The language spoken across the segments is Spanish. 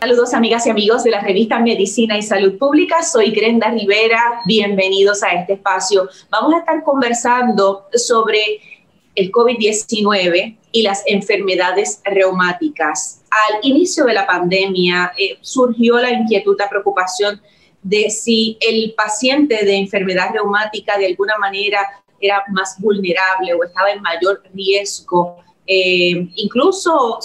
Saludos amigas y amigos de la revista Medicina y Salud Pública. Soy Grenda Rivera. Bienvenidos a este espacio. Vamos a estar conversando sobre el COVID-19 y las enfermedades reumáticas. Al inicio de la pandemia eh, surgió la inquietud, la preocupación de si el paciente de enfermedad reumática de alguna manera era más vulnerable o estaba en mayor riesgo. Eh, incluso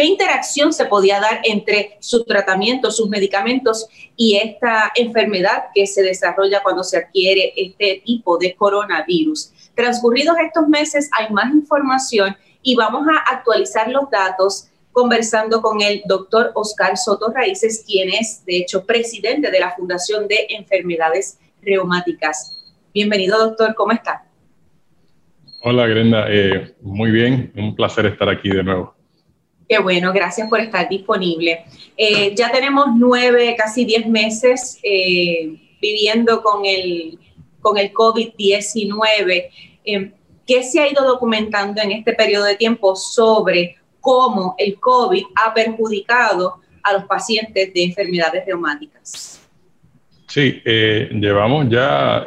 qué interacción se podía dar entre su tratamiento, sus medicamentos y esta enfermedad que se desarrolla cuando se adquiere este tipo de coronavirus. Transcurridos estos meses hay más información y vamos a actualizar los datos conversando con el doctor Oscar Soto Raíces, quien es, de hecho, presidente de la Fundación de Enfermedades Reumáticas. Bienvenido, doctor, ¿cómo está? Hola, Grenda. Eh, muy bien, un placer estar aquí de nuevo. Qué bueno, gracias por estar disponible. Eh, ya tenemos nueve, casi diez meses eh, viviendo con el, con el COVID-19. Eh, ¿Qué se ha ido documentando en este periodo de tiempo sobre cómo el COVID ha perjudicado a los pacientes de enfermedades reumáticas? Sí, llevamos ya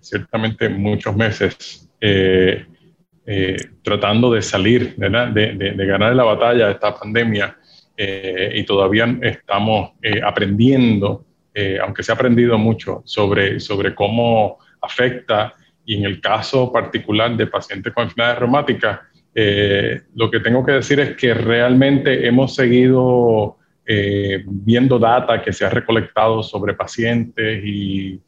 ciertamente muchos meses eh, tratando de salir, de, de, ganar la batalla de esta pandemia eh, y todavía estamos eh, aprendiendo, aunque se ha aprendido mucho sobre, sobre cómo afecta y en el caso particular de pacientes con enfermedades reumáticas, lo que tengo que decir es que realmente hemos seguido viendo data que se ha recolectado sobre pacientes y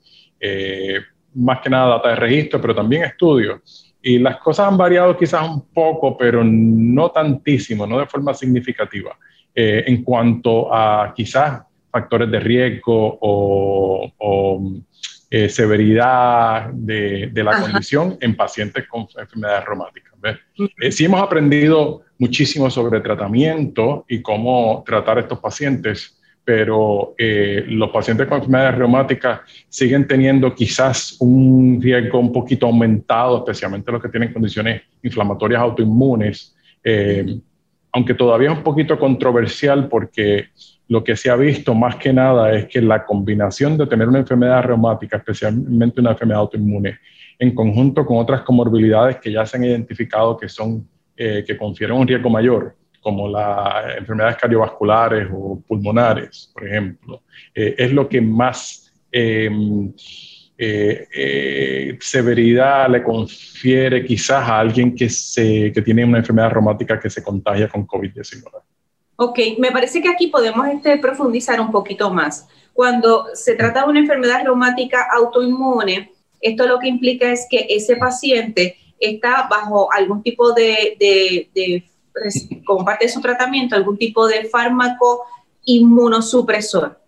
más que nada data de registro, pero también estudios y las cosas han variado quizás un poco, pero no tantísimo, no de forma significativa, eh, en cuanto a quizás factores de riesgo o, eh, severidad de, la condición en pacientes con enfermedades reumáticas. Eh, sí hemos aprendido muchísimo sobre tratamiento y cómo tratar a estos pacientes, pero eh, los pacientes con enfermedades reumáticas siguen teniendo quizás un riesgo un poquito aumentado, especialmente los que tienen condiciones inflamatorias autoinmunes, eh, aunque todavía es un poquito controversial porque lo que se ha visto más que nada es que la combinación de tener una enfermedad reumática, especialmente una enfermedad autoinmune, en conjunto con otras comorbilidades que ya se han identificado que son eh, que confieren un riesgo mayor, como las enfermedades cardiovasculares o pulmonares, por ejemplo, eh, es lo que más em, eh, eh, severidad le confiere quizás a alguien que, se, que tiene una enfermedad reumática que se contagia con COVID-19. Ok, me parece que aquí podemos este, profundizar un poquito más. Cuando se trata de una enfermedad reumática autoinmune, esto lo que implica es que ese paciente está bajo algún tipo de, de, de como parte de su tratamiento algún tipo de fármaco inmunosupresor?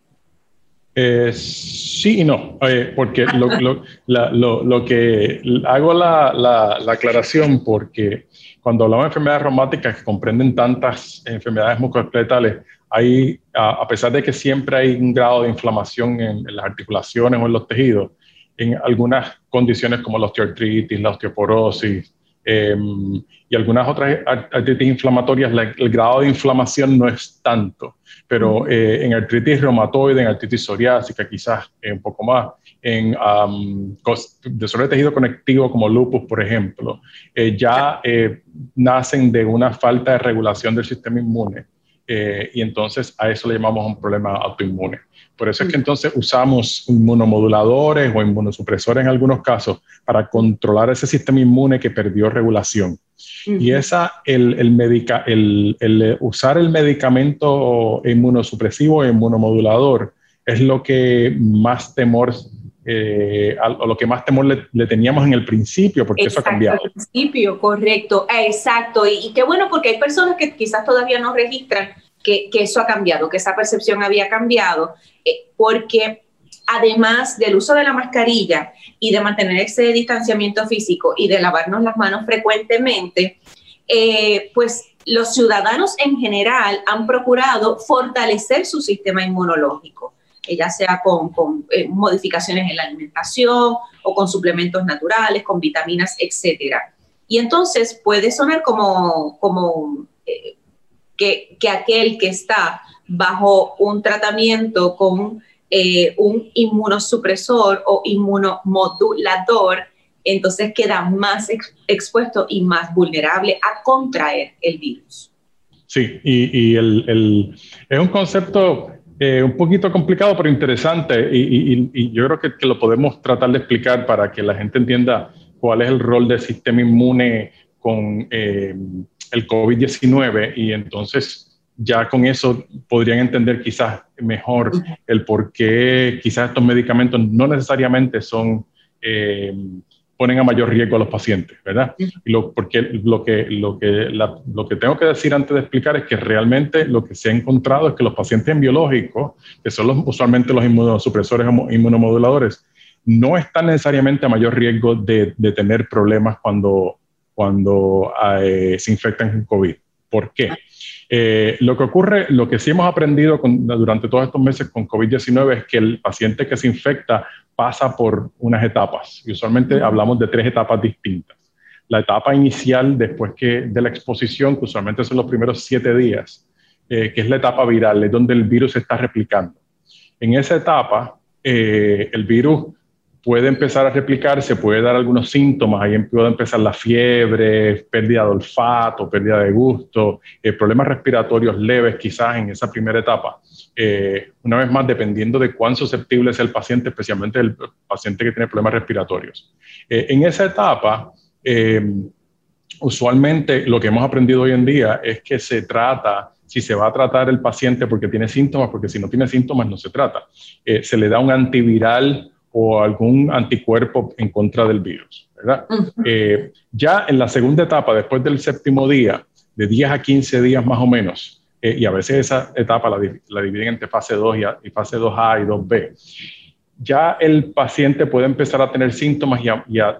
Eh, sí y no, eh, porque lo, que hago la, aclaración porque cuando hablamos de enfermedades reumáticas que comprenden tantas enfermedades musculoesqueletales, hay, a, pesar de que siempre hay un grado de inflamación en, en, las articulaciones o en los tejidos, en algunas condiciones como la osteoartritis, la osteoporosis, Em, y algunas otras artritis inflamatorias, el grado de inflamación no es tanto, pero eh, en artritis reumatoide, en artritis psoriásica, quizás un poco más, en um, desorden de tejido conectivo como lupus, por ejemplo, eh, ya eh, nacen de una falta de regulación del sistema inmune. y entonces a eso le llamamos un problema autoinmune. Por eso es que entonces usamos inmunomoduladores o inmunosupresores en algunos casos para controlar ese sistema inmune que perdió regulación. Y esa, el, el, medica, el, el, usar el medicamento inmunosupresivo o inmunomodulador es lo que más temor eh, a, lo que más temor le, teníamos en el principio, porque eso ha cambiado. Al principio, correcto, exacto. Y, y, qué bueno, porque hay personas que quizás todavía no registran que, eso ha cambiado, que esa percepción había cambiado, eh, porque además del uso de la mascarilla y de mantener ese distanciamiento físico y de lavarnos las manos frecuentemente, eh, pues los ciudadanos en general han procurado fortalecer su sistema inmunológico, eh, ya sea con, modificaciones en la alimentación o con suplementos naturales, con vitaminas, etc. Y entonces puede sonar como, como que, aquel que está bajo un tratamiento con eh, un inmunosupresor o inmunomodulador, entonces queda más expuesto y más vulnerable a contraer el virus. Sí, y, el, es un concepto eh, un poquito complicado, pero interesante, y, yo creo que, lo podemos tratar de explicar para que la gente entienda cuál es el rol del sistema inmune con eh, el COVID-19 y entonces ya con eso podrían entender quizás mejor el por qué quizás estos medicamentos no necesariamente son, eh, ponen a mayor riesgo a los pacientes, ¿verdad? Y lo, porque lo que, lo, que, lo que tengo que decir antes de explicar es que realmente lo que se ha encontrado es que los pacientes en biológicos, que son los, usualmente los inmunosupresores o inmunomoduladores, no están necesariamente a mayor riesgo de, de tener problemas cuando cuando eh, se infectan con COVID. ¿Por qué? Eh, lo que ocurre, lo que sí hemos aprendido durante todos estos meses con COVID-19 es que el paciente que se infecta pasa por unas etapas y usualmente hablamos de tres etapas distintas. La etapa inicial después que, de la exposición, que usualmente son los primeros siete días, eh, que es la etapa viral, es donde el virus se está replicando. En esa etapa, el virus puede empezar a replicarse, puede dar algunos síntomas, ahí puede empezar la fiebre, pérdida de olfato, pérdida de gusto, eh, problemas respiratorios leves quizás en esa primera etapa. Eh, una vez más, dependiendo de cuán susceptible es el paciente, especialmente el paciente que tiene problemas respiratorios. Eh, en esa etapa, usualmente lo que hemos aprendido hoy en día es que se trata si se va a tratar el paciente porque tiene síntomas, porque si no tiene síntomas no se trata. se le da un antiviral o algún anticuerpo en contra del virus. ¿verdad? Eh, ya en la segunda etapa, después del séptimo día, de 10 a 15 días más o menos, eh, y a veces esa etapa la, dividen entre fase 2 y, fase 2A y 2B, ya el paciente puede empezar a tener síntomas y a,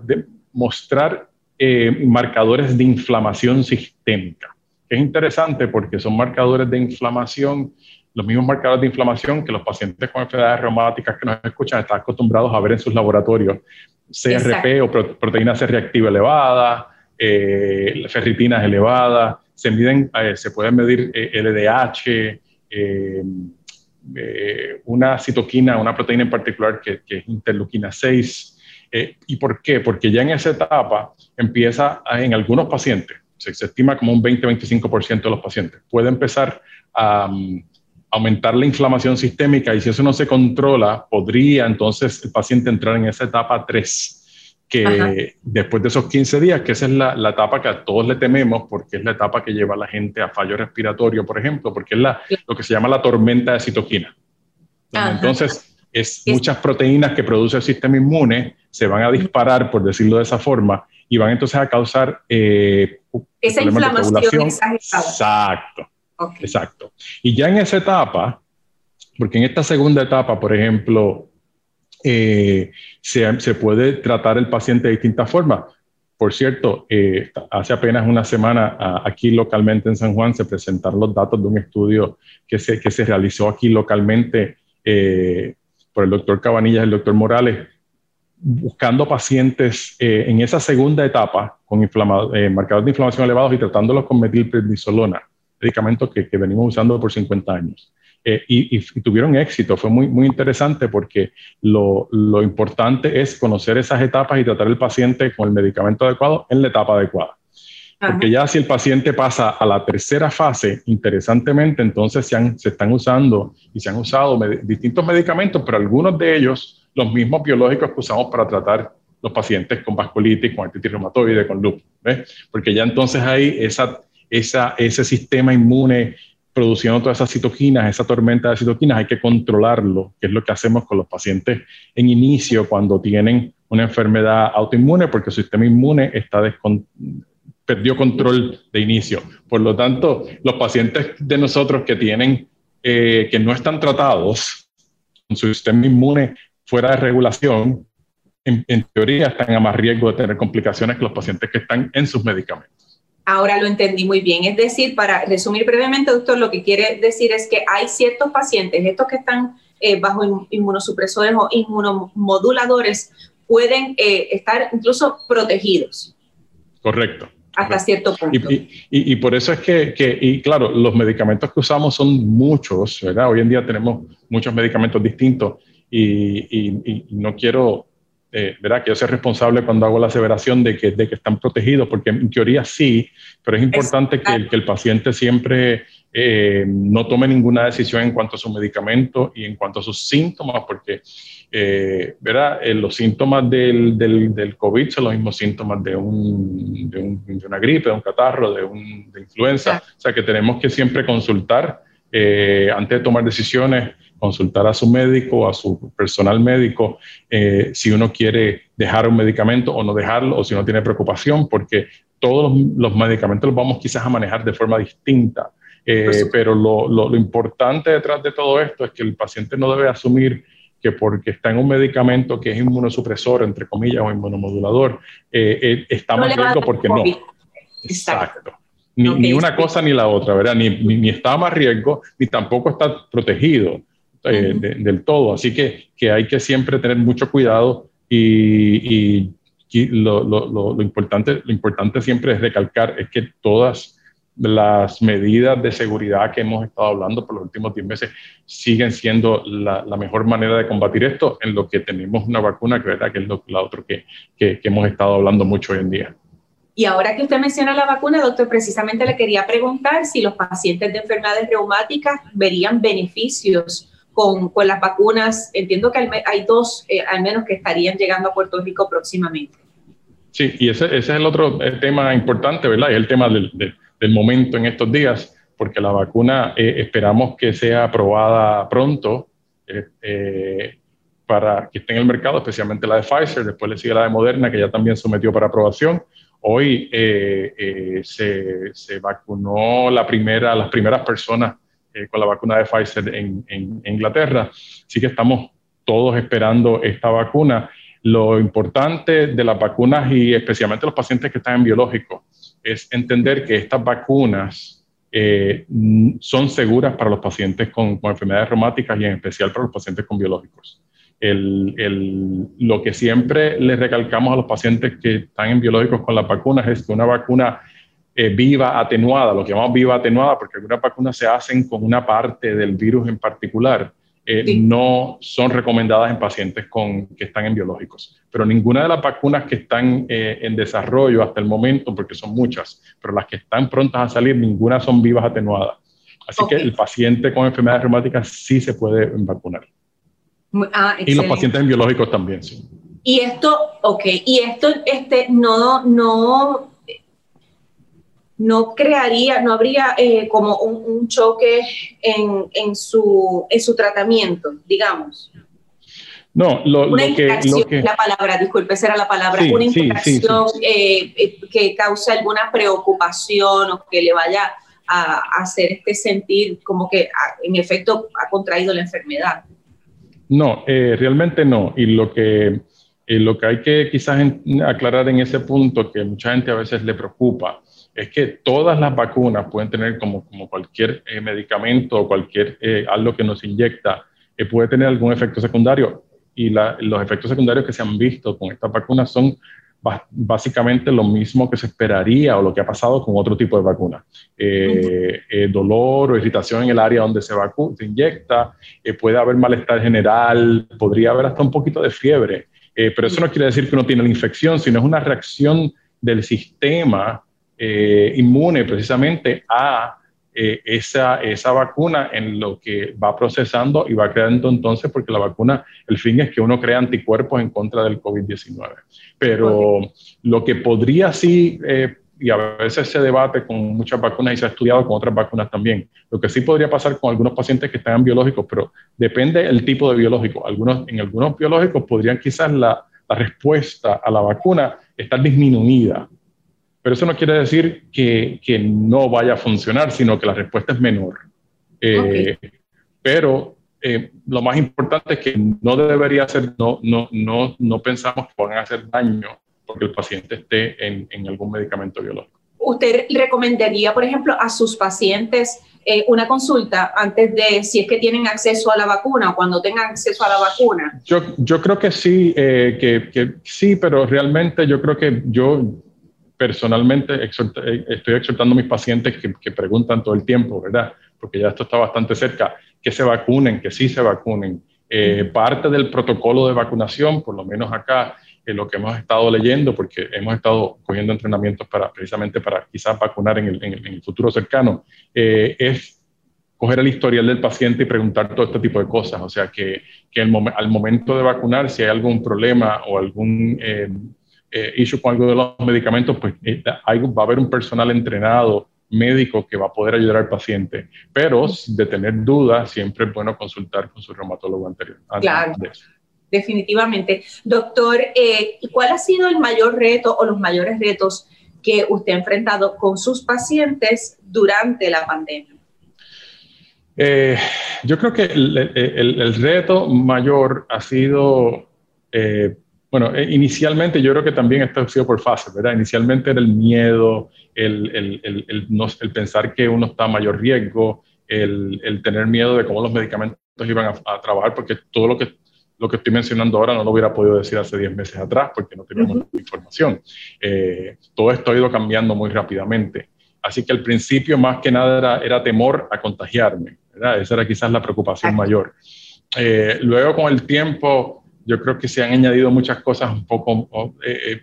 mostrar eh, marcadores de inflamación sistémica. Es interesante porque son marcadores de inflamación los mismos marcadores de inflamación que los pacientes con enfermedades reumáticas que nos escuchan están acostumbrados a ver en sus laboratorios. CRP o proteína C reactiva elevada, eh, ferritina elevada, se miden, eh, se pueden medir LDH, eh, una citoquina, una proteína en particular que, que es interleuquina 6. ¿Y por qué? Porque ya en esa etapa empieza en algunos pacientes, se, se estima como un 20-25% de los pacientes, puede empezar a, aumentar la inflamación sistémica y si eso no se controla, podría entonces el paciente entrar en esa etapa 3, que después de esos 15 días, que esa es la, la, etapa que a todos le tememos, porque es la etapa que lleva a la gente a fallo respiratorio, por ejemplo, porque es la, lo que se llama la tormenta de citoquina. Entonces, es muchas proteínas que produce el sistema inmune se van a disparar, por decirlo de esa forma, y van entonces a causar eh, esa inflamación Exacto. Exacto. Y ya en esa etapa, porque en esta segunda etapa, por ejemplo, eh, se, puede tratar el paciente de distintas formas. Por cierto, eh, hace apenas una semana aquí localmente en San Juan se presentaron los datos de un estudio que se, que se realizó aquí localmente eh, por el doctor Cabanillas y el doctor Morales, buscando pacientes en esa segunda etapa con marcadores de inflamación elevados y tratándolos con metilprednisolona medicamentos que, que venimos usando por 50 años. Eh, y, tuvieron éxito. Fue muy, muy interesante porque lo, lo, importante es conocer esas etapas y tratar el paciente con el medicamento adecuado en la etapa adecuada. Porque ya si el paciente pasa a la tercera fase, interesantemente, entonces se, han, se están usando y se han usado distintos medicamentos, pero algunos de ellos, los mismos biológicos que usamos para tratar los pacientes con vasculitis, con artritis reumatoide, con lupus. Porque ya entonces hay esa esa, ese sistema inmune produciendo todas esas citoquinas, esa tormenta de citoquinas, hay que controlarlo, que es lo que hacemos con los pacientes en inicio cuando tienen una enfermedad autoinmune, porque su sistema inmune está perdió control de inicio. Por lo tanto, los pacientes de nosotros que tienen, eh, que no están tratados con su sistema inmune fuera de regulación, en, en, teoría están a más riesgo de tener complicaciones que los pacientes que están en sus medicamentos. Ahora lo entendí muy bien. Es decir, para resumir brevemente, doctor, lo que quiere decir es que hay ciertos pacientes, estos que están eh, bajo inmunosupresores o inmunomoduladores, pueden eh, estar incluso protegidos. Correcto hasta cierto punto. Y, por eso es que, y claro, los medicamentos que usamos son muchos, ¿verdad? Hoy en día tenemos muchos medicamentos distintos y, no quiero, eh, ¿verdad? Quiero ser responsable cuando hago la aseveración de que, de que están protegidos, porque en teoría sí, pero es importante que, que el paciente siempre eh, no tome ninguna decisión en cuanto a su medicamento y en cuanto a sus síntomas, porque eh, ¿verdad? Eh, los síntomas del, del, del, COVID son los mismos síntomas de, un, de, un, de una gripe, de un catarro, de, un, de influenza. O sea que tenemos que siempre consultar eh, antes de tomar decisiones, consultar a su médico, a su personal médico, eh, si uno quiere dejar un medicamento o no dejarlo, o si uno tiene preocupación, porque todos los, los medicamentos los vamos quizás a manejar de forma distinta. pero lo, lo, lo importante detrás de todo esto es que el paciente no debe asumir que porque está en un medicamento que es inmunosupresor, entre comillas, o inmunomodulador, eh, eh está más riesgo porque no. Exacto. Ni, una cosa ni la otra, ¿verdad? Ni, ni, está más riesgo, ni tampoco está protegido eh, del todo. Así que, que, hay que siempre tener mucho cuidado y, y lo, lo, lo, importante, lo importante siempre es recalcar es que todas las medidas de seguridad que hemos estado hablando por los últimos 10 meses siguen siendo la, mejor manera de combatir esto, en lo que tenemos una vacuna, que, ¿verdad? que es lo, otro que, que, hemos estado hablando mucho hoy en día. Y ahora que usted menciona la vacuna, doctor, precisamente le quería preguntar si los pacientes de enfermedades reumáticas verían beneficios con, con las vacunas. Entiendo que hay dos, eh, al menos, que estarían llegando a Puerto Rico próximamente. Sí, y ese, ese es el otro tema importante, ¿verdad? Es el tema del, del momento en estos días, porque la vacuna eh, esperamos que sea aprobada pronto eh, eh, para que esté en el mercado, especialmente la de Pfizer, después le sigue la de Moderna, que ya también sometió para aprobación. Hoy se, se, vacunó la primera, las primeras personas con la vacuna de Pfizer en, en Inglaterra, así que estamos todos esperando esta vacuna. Lo importante de las vacunas y especialmente los pacientes que están en biológico es entender que estas vacunas eh, son seguras para los pacientes con, enfermedades reumáticas y en especial para los pacientes con biológicos. lo que siempre les recalcamos a los pacientes que están en biológicos con las vacunas es que una vacuna eh, viva atenuada, lo que llamamos viva atenuada, porque algunas vacunas se hacen con una parte del virus en particular, eh, no son recomendadas en pacientes con, que están en biológicos. Pero ninguna de las vacunas que están eh, en desarrollo hasta el momento, porque son muchas, pero las que están prontas a salir, ninguna son vivas atenuadas. Así que el paciente con enfermedades reumáticas sí se puede vacunar. Ah, y los pacientes en biológicos también, sí. Y esto, ok, y esto este, no, no no crearía, no habría eh, como un, choque en, en, su, en su tratamiento, digamos. No, lo, una lo que, lo que... la palabra, disculpe, esa era la palabra, una interacción eh, eh, que cause alguna preocupación o que le vaya a, hacer este sentir como que en efecto ha contraído la enfermedad. No, realmente no. Y lo que, lo que hay que quizás aclarar en ese punto, que mucha gente a veces le preocupa, es que todas las vacunas pueden tener, como, cualquier eh, medicamento o cualquier eh, algo que nos inyecta, eh, puede tener algún efecto secundario. Y los efectos secundarios que se han visto con estas vacunas son básicamente lo mismo que se esperaría o lo que ha pasado con otro tipo de vacuna. dolor o irritación en el área donde se inyecta, puede haber malestar general, podría haber hasta un poquito de fiebre, pero eso no quiere decir que uno tiene la infección, sino es una reacción del sistema eh, inmune precisamente a eh, esa, esa vacuna en lo que va procesando y va creando entonces, porque la vacuna, el fin es que uno crea anticuerpos en contra del COVID-19. Pero lo que podría sí, eh, y a veces se debate con muchas vacunas y se ha estudiado con otras vacunas también, lo que sí podría pasar con algunos pacientes que están en biológicos, pero depende el tipo de biológico. Algunos, en algunos biológicos podrían quizás la, la respuesta a la vacuna estar disminuida pero eso no quiere decir que, que no vaya a funcionar, sino que la respuesta es menor. Eh, pero eh, lo más importante es que no debería ser, no, no, no, no pensamos que van a hacer daño porque el paciente esté en, en algún medicamento biológico. ¿Usted recomendaría, por ejemplo, a sus pacientes eh, una consulta antes de si es que tienen acceso a la vacuna o cuando tengan acceso a la vacuna? Yo, yo creo que sí, eh, que, que, sí, pero realmente yo creo que yo personalmente estoy exhortando a mis pacientes que, que preguntan todo el tiempo, ¿verdad? Porque ya esto está bastante cerca que se vacunen, que sí se vacunen. Eh, parte del protocolo de vacunación, por lo menos acá, en lo que hemos estado leyendo, porque hemos estado cogiendo entrenamientos para, precisamente para quizás vacunar en el, en el, futuro cercano, eh, es coger el historial del paciente y preguntar todo este tipo de cosas. O sea, que, que el al momento de vacunar, si hay algún problema o algún eh, eh issue con algo de los medicamentos, pues hay, va a haber un personal entrenado médico que va a poder ayudar al paciente, pero de tener dudas, siempre es bueno consultar con su reumatólogo anterior. Claro. Definitivamente. Doctor, eh, ¿cuál ha sido el mayor reto o los mayores retos que usted ha enfrentado con sus pacientes durante la pandemia? Eh, yo creo que el, reto mayor ha sido, eh, bueno, inicialmente yo creo que también esto ha sido por fases, ¿verdad? Inicialmente era el miedo, el, el, el, pensar que uno está a mayor riesgo, el, tener miedo de cómo los medicamentos iban a, trabajar, porque todo lo que, lo que estoy mencionando ahora no lo hubiera podido decir hace 10 meses atrás, porque no teníamos información. Eh, todo esto ha ido cambiando muy rápidamente. Así que al principio más que nada era, era temor a contagiarme, ¿verdad? Esa era quizás la preocupación mayor. Eh, luego con el tiempo yo creo que se han añadido muchas cosas un poco eh,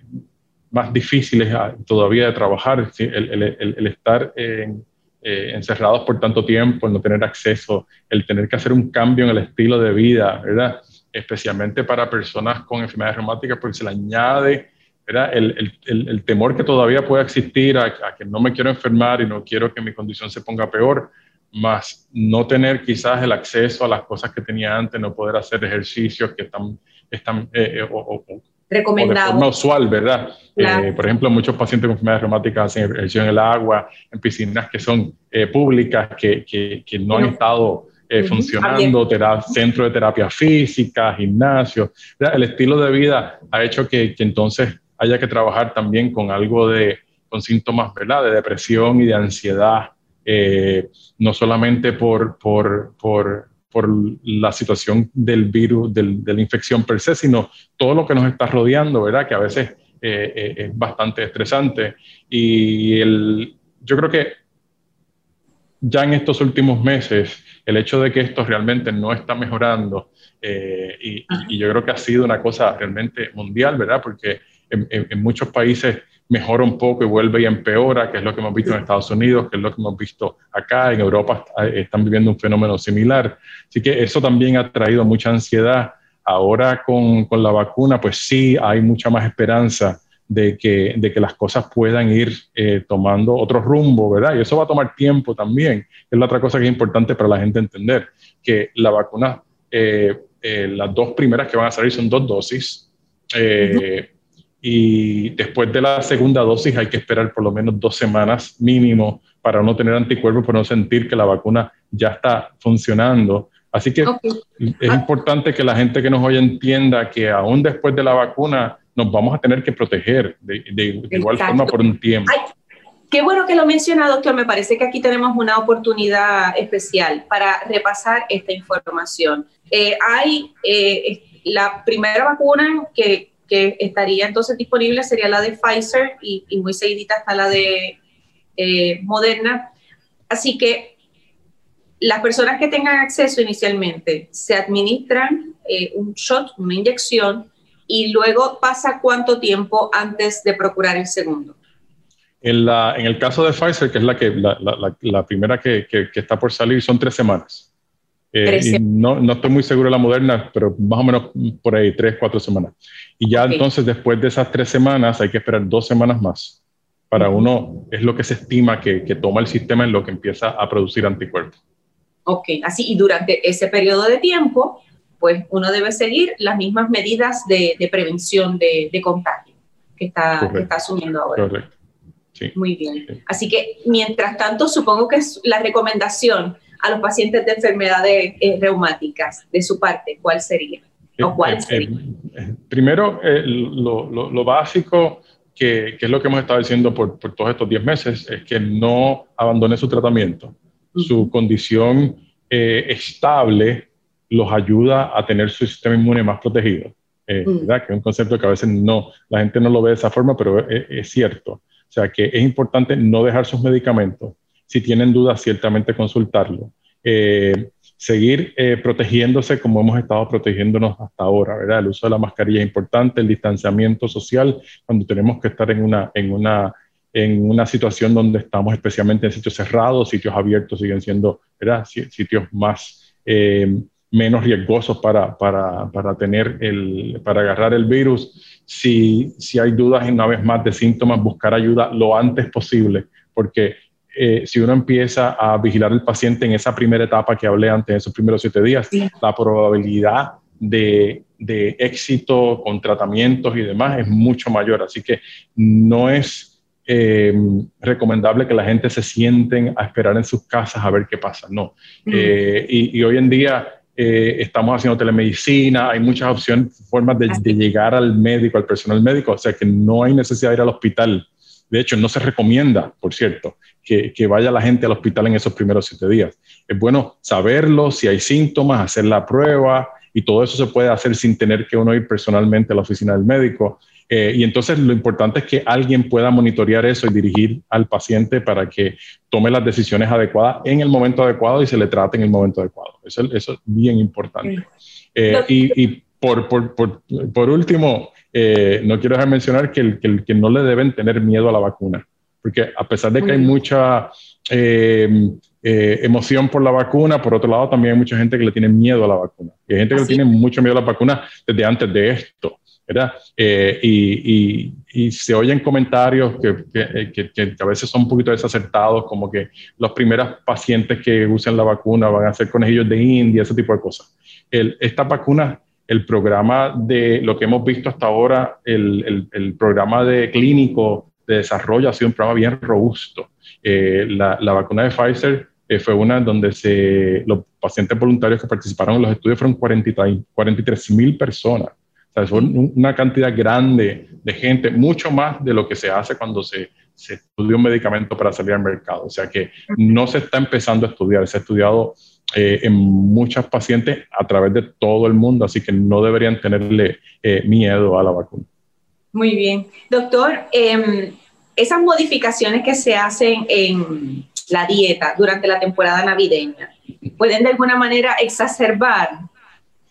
más difíciles todavía de trabajar, el, estar eh, encerrados por tanto tiempo, el no tener acceso, el tener que hacer un cambio en el estilo de vida, ¿verdad? Especialmente para personas con enfermedades reumáticas, porque se le añade ¿verdad? El, temor que todavía puede existir a, que no me quiero enfermar y no quiero que mi condición se ponga peor, más no tener quizás el acceso a las cosas que tenía antes, no poder hacer ejercicios que están, están eh, eh, o, recomendado. de forma usual, ¿verdad? Eh, por ejemplo, muchos pacientes con enfermedades reumáticas hacen ejercicio en el agua, en piscinas que son eh, públicas, que, que, que, no han estado eh, funcionando, centro de terapia física, gimnasio. El estilo de vida ha hecho que, que, entonces haya que trabajar también con algo de, con síntomas, ¿verdad? De depresión y de ansiedad, no solamente por, por, por por la situación del virus, del, de la infección per se, sino todo lo que nos está rodeando, ¿verdad? Que a veces eh, eh, es bastante estresante. Y el, yo creo que ya en estos últimos meses, el hecho de que esto realmente no está mejorando, eh, y, y, yo creo que ha sido una cosa realmente mundial, ¿verdad? Porque en, en, en muchos países mejora un poco y vuelve y empeora, que es lo que hemos visto en Estados Unidos, que es lo que hemos visto acá, en Europa están viviendo un fenómeno similar. Así que eso también ha traído mucha ansiedad. Ahora con, con la vacuna, pues sí hay mucha más esperanza de que, de que las cosas puedan ir eh, tomando otro rumbo, ¿verdad? Y eso va a tomar tiempo también. Es la otra cosa que es importante para la gente entender, que la vacuna, eh, eh, las dos primeras que van a salir son dos dosis. Eh, y después de la segunda dosis hay que esperar por lo menos dos semanas mínimo para no tener anticuerpos, para no sentir que la vacuna ya está funcionando. Así que es importante que la gente que nos oye entienda que aún después de la vacuna nos vamos a tener que proteger de, igual forma por un tiempo. qué bueno que lo menciona, doctor. Me parece que aquí tenemos una oportunidad especial para repasar esta información. Eh, hay eh, la primera vacuna que que estaría entonces disponible sería la de Pfizer y, muy seguidita está la de eh, Moderna. Así que las personas que tengan acceso inicialmente se administran eh, un shot, una inyección, y luego pasa cuánto tiempo antes de procurar el segundo. En, la, en el caso de Pfizer, que es la, que, la, primera que, que, está por salir, son tres semanas. Eh, no, no, estoy muy seguro de la moderna, pero más o menos por ahí, tres, cuatro semanas. Y ya entonces, después de esas tres semanas, hay que esperar dos semanas más. Para uno, es lo que se estima que, que, toma el sistema en lo que empieza a producir anticuerpos. Ok, así, y durante ese periodo de tiempo, pues uno debe seguir las mismas medidas de, de prevención de, de, contagio que está, que está asumiendo ahora. Correcto. Muy bien. Así que, mientras tanto, supongo que es la recomendación a los pacientes de enfermedades eh, reumáticas, de su parte, ¿cuál sería? ¿O cuál eh, sería? primero, lo, lo, lo, básico, que, que, es lo que hemos estado diciendo por, por todos estos 10 meses, es que no abandone su tratamiento. Su condición estable los ayuda a tener su sistema inmune más protegido. Eh, mm. Que es un concepto que a veces no, la gente no lo ve de esa forma, pero es, cierto. O sea, que es importante no dejar sus medicamentos. Si tienen dudas, ciertamente consultarlo. Eh, seguir eh, protegiéndose como hemos estado protegiéndonos hasta ahora, ¿verdad? El uso de la mascarilla es importante, el distanciamiento social, cuando tenemos que estar en una, en una, en una situación donde estamos especialmente en sitios cerrados, sitios abiertos siguen siendo, ¿verdad? Sitios más menos riesgosos para, para, para, tener el, para agarrar el virus. Si, si hay dudas, una vez más, de síntomas, buscar ayuda lo antes posible, porque eh, si uno empieza a vigilar al paciente en esa primera etapa que hablé antes, en esos primeros siete días, la probabilidad de, de, éxito con tratamientos y demás es mucho mayor. Así que no es eh, recomendable que la gente se sienten a esperar en sus casas a ver qué pasa. No. Mm. Eh, y, y, hoy en día eh, estamos haciendo telemedicina, hay muchas opciones, formas de, llegar al médico, al personal médico, o sea que no hay necesidad de ir al hospital. De hecho, no se recomienda, por cierto, que, que, vaya la gente al hospital en esos primeros siete días. Es bueno saberlo, si hay síntomas, hacer la prueba y todo eso se puede hacer sin tener que uno ir personalmente a la oficina del médico. Eh, y entonces lo importante es que alguien pueda monitorear eso y dirigir al paciente para que tome las decisiones adecuadas en el momento adecuado y se le trate en el momento adecuado. Eso, eso es bien importante. Eh, y, y por, por, por, por, último, eh, no quiero dejar mencionar que, el, que, que, no le deben tener miedo a la vacuna, porque a pesar de que hay mucha emoción por la vacuna, por otro lado también hay mucha gente que le tiene miedo a la vacuna. Y hay gente que le tiene mucho miedo a la vacuna desde antes de esto. ¿verdad? Eh, y, y, se oyen comentarios que, que, que, a veces son un poquito desacertados, como que los primeros pacientes que usen la vacuna van a ser conejillos de India, ese tipo de cosas. El, esta vacuna, el programa de lo que hemos visto hasta ahora, el, el, el programa de clínico de desarrollo ha sido un programa bien robusto. Eh, la, la, vacuna de Pfizer eh, fue una donde se, los pacientes voluntarios que participaron en los estudios fueron 43 mil personas es una cantidad grande de gente, mucho más de lo que se hace cuando se, se estudia un medicamento para salir al mercado. O sea que no se está empezando a estudiar, se ha estudiado eh, en muchos pacientes a través de todo el mundo, así que no deberían tenerle eh, miedo a la vacuna. Muy bien. Doctor, eh, esas modificaciones que se hacen en la dieta durante la temporada navideña, ¿pueden de alguna manera exacerbar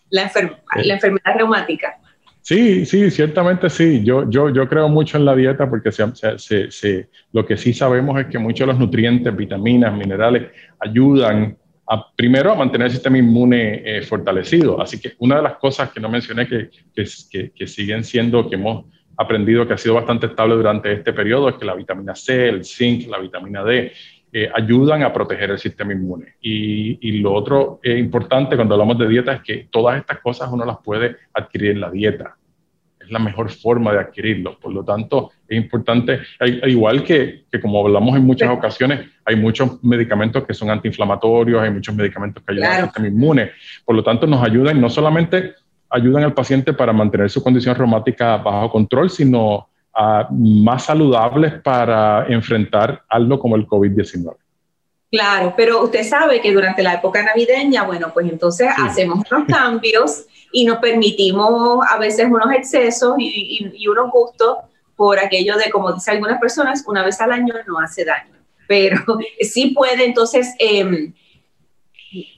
la, enfer la enfermedad reumática? Sí, sí, ciertamente sí. Yo, yo, yo creo mucho en la dieta porque se, se, se, lo que sí sabemos es que muchos de los nutrientes, vitaminas, minerales ayudan a, primero a mantener el sistema inmune eh, fortalecido. Así que una de las cosas que no mencioné que, que, siguen siendo, que hemos aprendido que ha sido bastante estable durante este periodo, es que la vitamina C, el zinc, la vitamina D, eh, ayudan a proteger el sistema inmune. Y, y lo otro eh, importante cuando hablamos de dieta es que todas estas cosas uno las puede adquirir en la dieta. Es la mejor forma de adquirirlo. Por lo tanto, es importante, igual que, que como hablamos en muchas ocasiones, hay muchos medicamentos que son antiinflamatorios, hay muchos medicamentos que ayudan al sistema inmune. Por lo tanto, nos ayudan, no solamente ayudan al paciente para mantener su condición reumática bajo control, sino más saludables para enfrentar algo como el COVID-19. Claro, pero usted sabe que durante la época navideña, bueno, pues entonces hacemos unos cambios y nos permitimos a veces unos excesos y, y, unos gustos por aquello de, como dicen algunas personas, una vez al año no hace daño, pero sí puede entonces... Eh,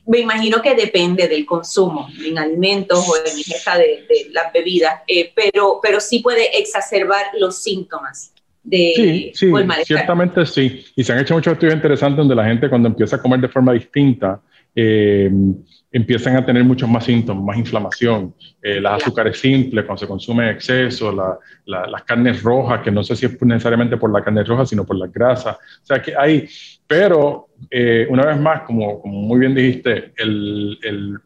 me imagino que depende del consumo en alimentos o en ingesta de, de las bebidas, eh, pero, pero sí puede exacerbar los síntomas. De, sí, sí, ciertamente sí. Y se han hecho muchos estudios interesantes donde la gente cuando empieza a comer de forma distinta, eh, empiezan a tener muchos más síntomas, más inflamación, eh, las azúcares simples cuando se consume en exceso, la, la, las carnes rojas, que no sé si es necesariamente por la carne roja, sino por la grasa. O sea que hay, pero eh, una vez más, como, como, muy bien dijiste, el, el,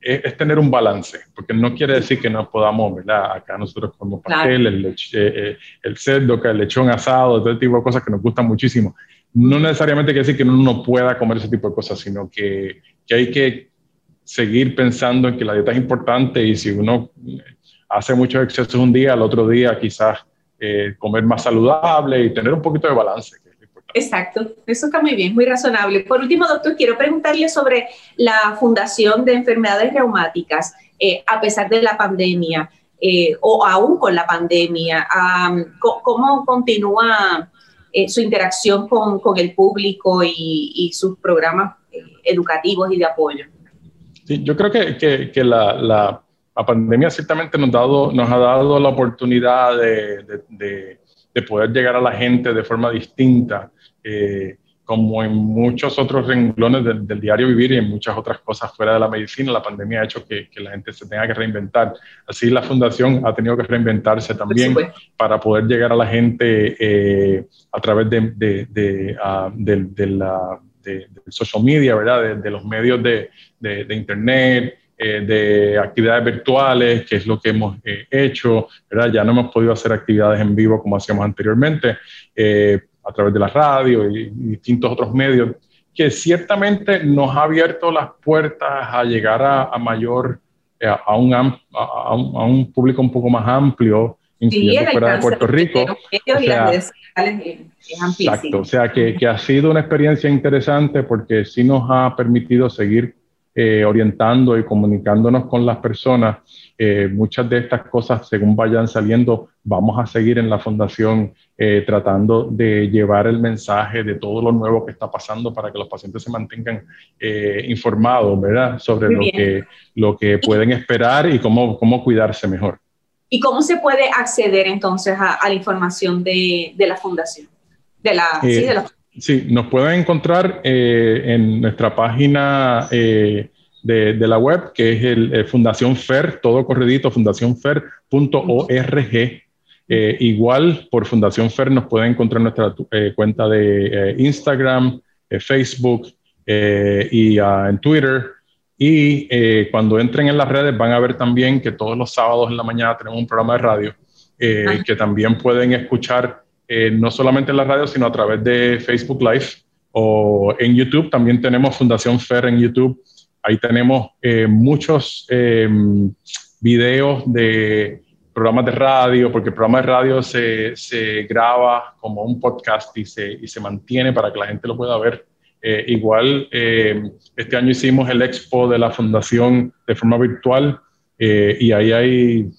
es, tener un balance, porque no quiere decir que no podamos, ¿verdad? Acá nosotros comemos pastel, el, eh, eh, el cerdo, el lechón asado, todo tipo de cosas que nos gustan muchísimo. No necesariamente quiere decir que uno no pueda comer ese tipo de cosas, sino que, que hay que seguir pensando en que la dieta es importante y si uno hace muchos excesos un día, al otro día quizás eh, comer más saludable y tener un poquito de balance. Exacto, eso está muy bien, muy razonable. Por último, doctor, quiero preguntarle sobre la Fundación de Enfermedades Reumáticas, eh, a pesar de la pandemia eh, o aún con la pandemia, ¿cómo continúa su interacción con, el público y, sus programas educativos y de apoyo? Yo creo que, la, pandemia ciertamente nos, dado, ha dado la oportunidad de, poder llegar a la gente de forma distinta, eh, como en muchos otros renglones del, diario vivir y en muchas otras cosas fuera de la medicina, la pandemia ha hecho que, que la gente se tenga que reinventar. Así la fundación ha tenido que reinventarse también para poder llegar a la gente eh, a través de, de, de, uh, de la social media, ¿verdad? De, los medios de, internet, eh, de actividades virtuales, que es lo que hemos eh, hecho, ¿verdad? Ya no hemos podido hacer actividades en vivo como hacíamos anteriormente, eh, a través de la radio y, distintos otros medios, que ciertamente nos ha abierto las puertas a llegar a, mayor, a un, a, un, público un poco más amplio, incluyendo fuera de Puerto Rico. O sea, exacto, o sea que, que, ha sido una experiencia interesante porque sí nos ha permitido seguir eh, orientando y comunicándonos con las personas. Eh, muchas de estas cosas, según vayan saliendo, vamos a seguir en la fundación eh, tratando de llevar el mensaje de todo lo nuevo que está pasando para que los pacientes se mantengan informados, ¿verdad? Sobre lo que, lo que pueden esperar y cómo, cómo cuidarse mejor. ¿Y cómo se puede acceder entonces a, la información de, de, la fundación? De la, sí, de la Sí, nos pueden encontrar eh, en nuestra página eh, de, la web, que es el, eh, Fundación FER, todo corredito, fundacionfer.org. igual por Fundación FER nos pueden encontrar nuestra cuenta de Instagram, Facebook y ah, en Twitter. Y cuando entren en las redes van a ver también que todos los sábados en la mañana tenemos un programa de radio que también pueden escuchar eh, no solamente en la radio, sino a través de Facebook Live o en YouTube. También tenemos Fundación FER en YouTube. Ahí tenemos eh, muchos em, videos de programas de radio, porque el programa de radio se, se graba como un podcast y se, y se, mantiene para que la gente lo pueda ver. Eh, igual, em, este año hicimos el expo de la fundación de forma virtual y ahí hay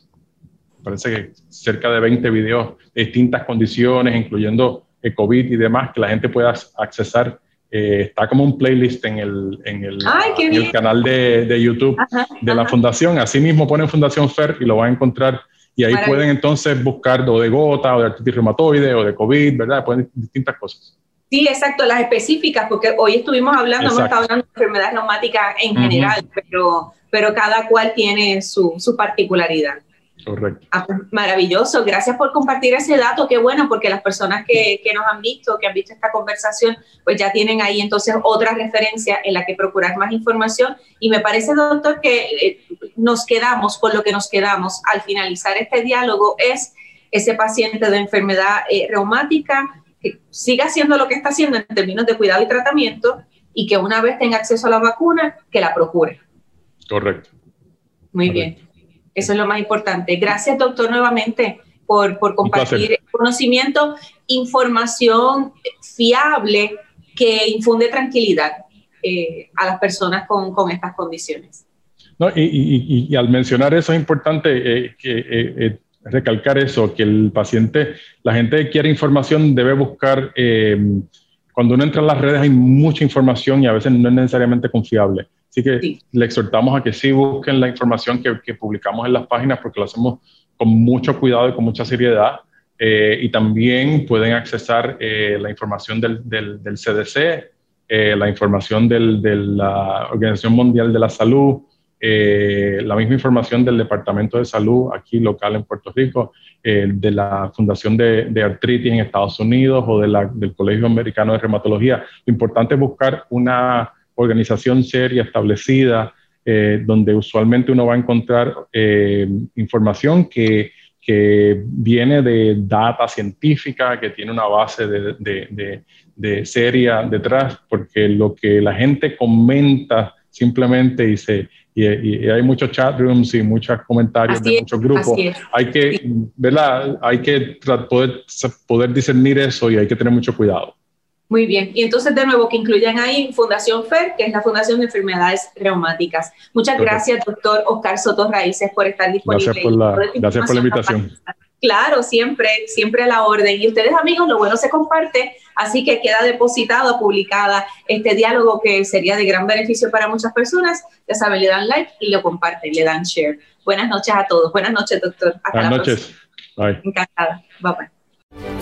parece que cerca de 20 videos de distintas condiciones, incluyendo el COVID y demás, que la gente pueda accesar. Eh, está como un playlist en el, en el, el canal de, de YouTube de la fundación. Así mismo ponen Fundación FER y lo van a encontrar. Y ahí pueden entonces buscar o de gota, o de artritis reumatoide, o de COVID, ¿verdad? Pueden distintas cosas. Sí, exacto, las específicas, porque hoy estuvimos hablando, hemos estado hablando de enfermedades neumáticas en general, pero, pero cada cual tiene su, su particularidad. Correcto. Ah, pues, maravilloso, gracias por compartir ese dato, qué bueno, porque las personas que, que, nos han visto, que han visto esta conversación, pues ya tienen ahí entonces otra referencia en la que procurar más información. Y me parece, doctor, que eh, nos quedamos con lo que nos quedamos al finalizar este diálogo es ese paciente de enfermedad eh, reumática que siga haciendo lo que está haciendo en términos de cuidado y tratamiento y que una vez tenga acceso a la vacuna, que la procure. Correcto. Muy bien. Eso es lo más importante. Gracias, doctor, nuevamente por, por compartir conocimiento, información fiable que infunde tranquilidad eh, a las personas con, con estas condiciones. No, y, y, y, al mencionar eso es importante eh, que, eh, recalcar eso, que el paciente, la gente que quiere información debe buscar, cuando uno entra en las redes hay mucha información y a veces no es necesariamente confiable. Así que le exhortamos a que sí busquen la información que, que, publicamos en las páginas porque lo hacemos con mucho cuidado y con mucha seriedad. Eh, y también pueden accesar eh, la información del, del, del CDC, eh, la información del, de la Organización Mundial de la Salud, la misma información del Departamento de Salud aquí local en Puerto Rico, de la Fundación de, de, Artritis en Estados Unidos o de la, del Colegio Americano de Reumatología. Lo importante es buscar una organización seria, establecida, eh, donde usualmente uno va a encontrar eh, información que, que, viene de data científica, que tiene una base de, de, de, seria detrás, porque lo que la gente comenta simplemente dice, y, hay muchos chat rooms y muchos comentarios de muchos grupos. Hay que, ¿verdad? Hay que poder, poder discernir eso y hay que tener mucho cuidado. Muy bien. Y entonces, de nuevo, que incluyan ahí Fundación FER, que es la Fundación de Enfermedades Reumáticas. Muchas gracias, doctor Oscar Soto Raíces, por estar disponible. Gracias por la, gracias por la invitación. Claro, siempre, siempre a la orden. Y ustedes, amigos, lo bueno se comparte, así que queda depositado, publicada este diálogo que sería de gran beneficio para muchas personas. Ya saben, le dan like y lo comparten, le dan share. Buenas noches a todos. Buenas noches, doctor. Hasta Buenas noches. Bye. Encantada. Bye bye.